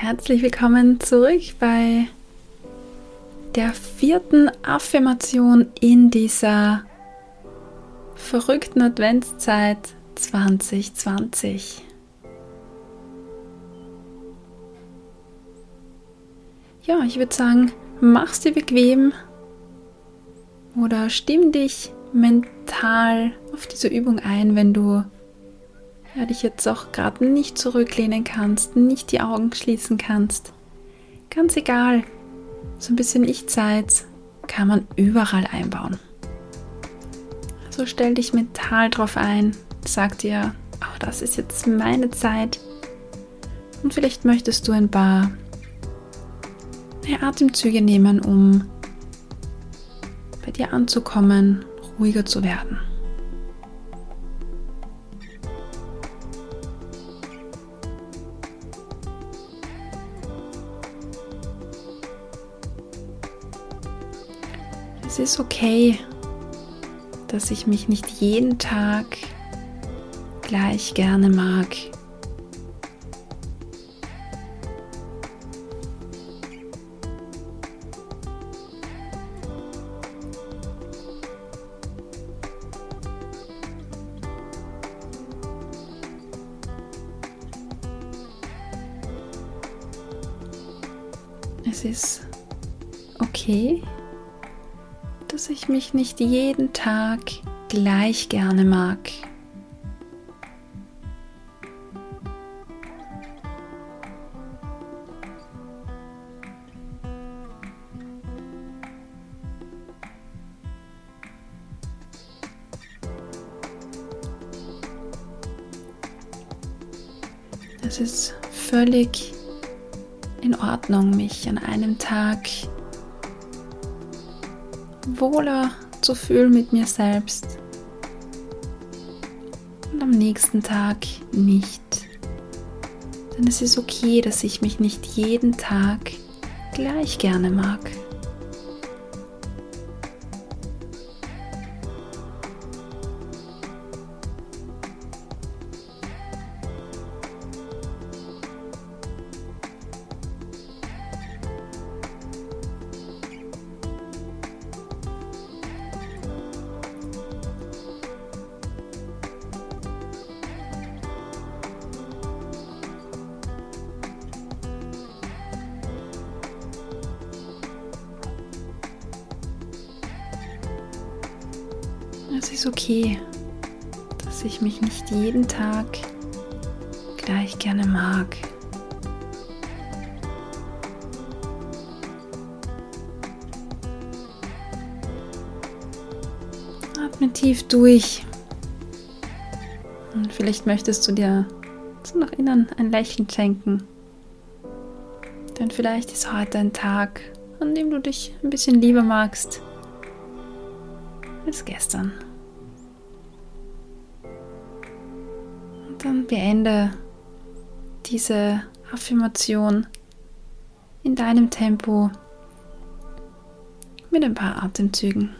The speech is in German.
Herzlich willkommen zurück bei der vierten Affirmation in dieser verrückten Adventszeit 2020. Ja, ich würde sagen, mach's dir bequem oder stimm dich mental auf diese Übung ein, wenn du ja, dich jetzt auch gerade nicht zurücklehnen kannst, nicht die Augen schließen kannst. Ganz egal, so ein bisschen Ich-Zeit kann man überall einbauen. Also stell dich mental drauf ein, sag dir, oh, das ist jetzt meine Zeit. Und vielleicht möchtest du ein paar Atemzüge nehmen, um bei dir anzukommen, ruhiger zu werden. Es ist okay, dass ich mich nicht jeden Tag gleich gerne mag. Es ist okay, dass ich mich nicht jeden Tag gleich gerne mag. Es ist völlig in Ordnung, mich an einem Tag wohler zu fühlen mit mir selbst und am nächsten Tag nicht. Denn es ist okay, dass ich mich nicht jeden Tag gleich gerne mag. Es ist okay, dass ich mich nicht jeden Tag gleich gerne mag. Atme tief durch. Und vielleicht möchtest du dir so nach innen ein Lächeln schenken. Denn vielleicht ist heute ein Tag, an dem du dich ein bisschen lieber magst als gestern. Dann beende diese Affirmation in deinem Tempo mit ein paar Atemzügen.